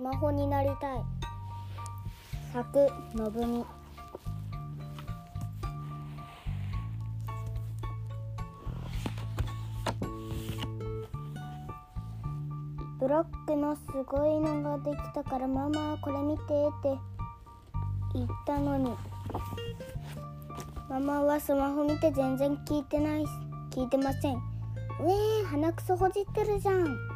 スマホになりたい。作のぶみ。ブロックのすごいのができたからママはこれ見てって言ったのに。ママはスマホ見て全然聞いてない聞いてません。うえー、鼻くそほじってるじゃん。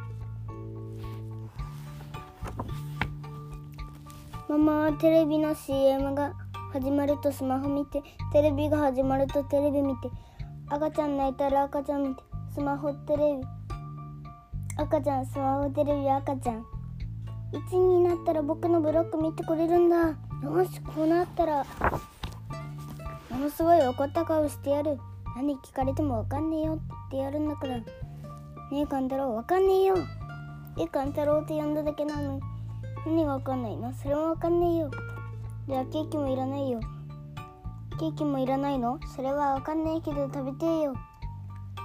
ママはテレビの CM が始まるとスマホ見てテレビが始まるとテレビ見て赤ちゃん泣いたら赤ちゃん見てスマホテレビ赤ちゃんスマホテレビ赤ちゃん。1になったら僕のブロック見てくれるんだ。よしこうなったらものすごい怒った顔してやる。何聞かれてもわかんねえよってやるんだから。ねえ勘太郎わかんねえよ。え勘太郎って呼んだだけなのに。何がわかんないの？それもわかんねえよ。じゃあケーキもいらないよ。ケーキもいらないの？それはわかんないけど食べてよ。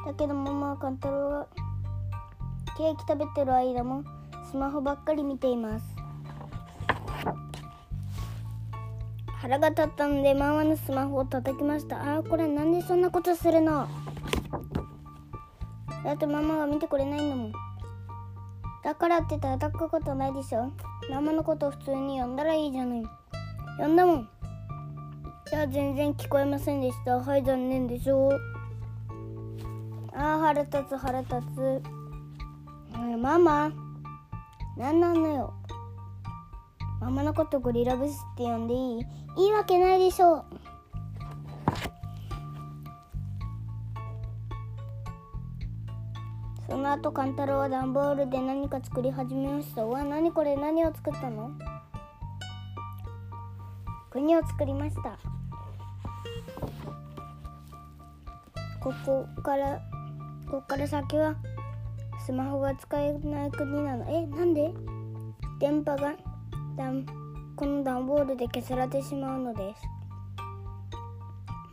だけどママは勘太郎はケーキ食べてる間もスマホばっかり見ています。腹が立ったのでママのスマホを叩きました。あーこれなんでそんなことするの？だってママが見てくれないんだもん。だからって叩くことないでしょ？名前のことを普通に呼んだらいいじゃない。呼んだもん。じゃあ全然聞こえませんでした。はい残念でしょう。ああ腹立つ腹立つ。ママ。何なのよ。ママのことゴリラブスって呼んでいい？いいわけないでしょその後勘太郎は段ボールで何か作り始めました。うわ何これ？何を作ったの？国を作りました。ここからここから先はスマホが使えない国なの。えなんで？電波がこの段ボールで消されてしまうのです。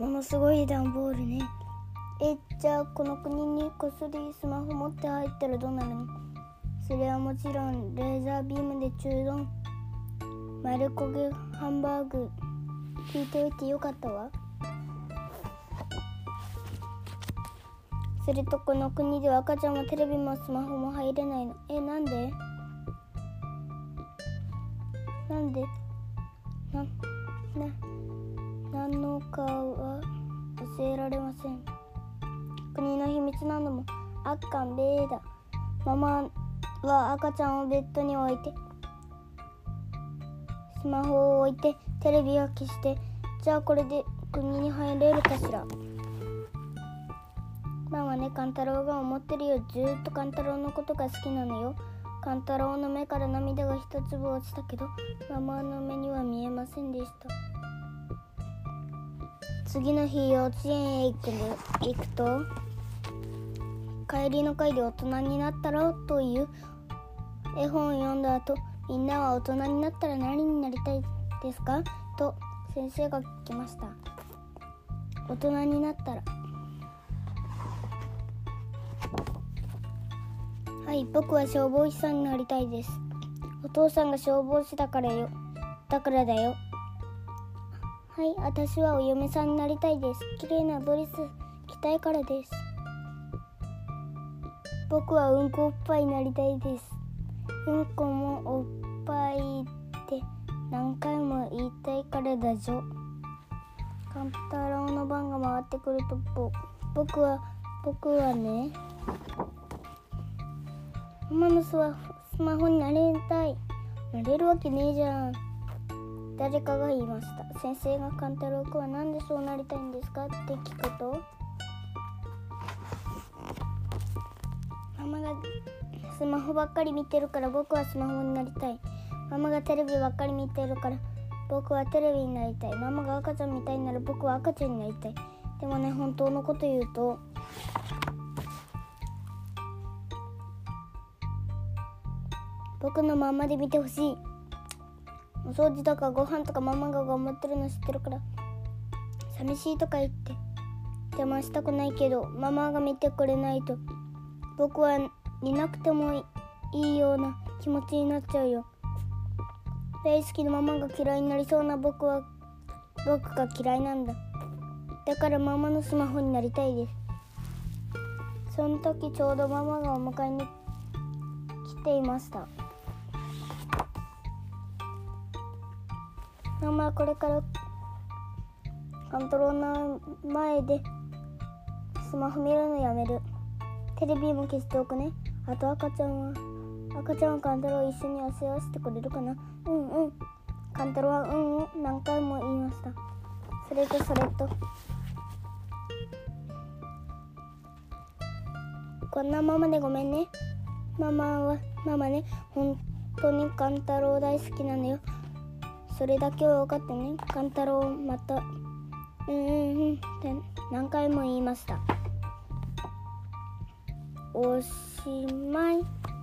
ものすごい段ボールね。えじゃあこの国にこっそりスマホ持って入ったらどうなるのそれはもちろんレーザービームで中丼丸焦げハンバーグ聞いておいてよかったわするとこの国では赤ちゃんもテレビもスマホも入れないのえなんでなんでなな何のかは教えられません国の秘密なのもあっかんべーだ。ママは赤ちゃんをベッドに置いてスマホを置いてテレビを消してじゃあこれで国に入れるかしら。ママね勘太郎が思ってるよずっと勘太郎のことが好きなのよ。勘太郎の目から涙が一粒落ちたけどママの目には見えませんでした。次の日幼稚園へ行くと帰りの会で大人になったろという絵本を読んだ後みんなは大人になったら何になりたいですか？と先生が聞きました。大人になったら。はい僕は消防士さんになりたいです。お父さんが消防士だからよ。だからだよ。はい私はお嫁さんになりたいです。綺麗なドレス着たいからです。僕はうんこおっぱいになりたいです。うんこもおっぱいって何回も言いたいからだじょ勘太郎の番が回ってくるとぼ僕は僕はねママのスマスマホになれたい。なれるわけねえじゃん。誰かが言いました。先生が勘太郎くんは何でそうなりたいんですか？って聞くとママがスマホばっかり見てるから僕はスマホになりたい。ママがテレビばっかり見てるから僕はテレビになりたい。ママが赤ちゃんみたいなら僕は赤ちゃんになりたい。でもね本当のこと言うと僕のままで見てほしい。お掃除とかご飯とかママが頑張ってるの知ってるから寂しいとか言って邪魔したくないけどママが見てくれないと僕はいなくてもいいような気持ちになっちゃうよ。大好きなママが嫌いになりそうな僕は僕が嫌いなんだ。だからママのスマホになりたいです。その時ちょうどママがお迎えに来ていました。ママはこれからカントローの前でスマホ見るのやめる。テレビも消しておくね。あと赤ちゃんは赤ちゃんはカンタロウ一緒に汗わせてくれるかな。うんうん。カンタロウはうんうん。何回も言いました。それとそれと。こんなママでごめんね。ママはママね。本当にカンタロウ大好きなのよ。それだけは分かってね。カンタロウまたうんうんうんって何回も言いました。おしまい。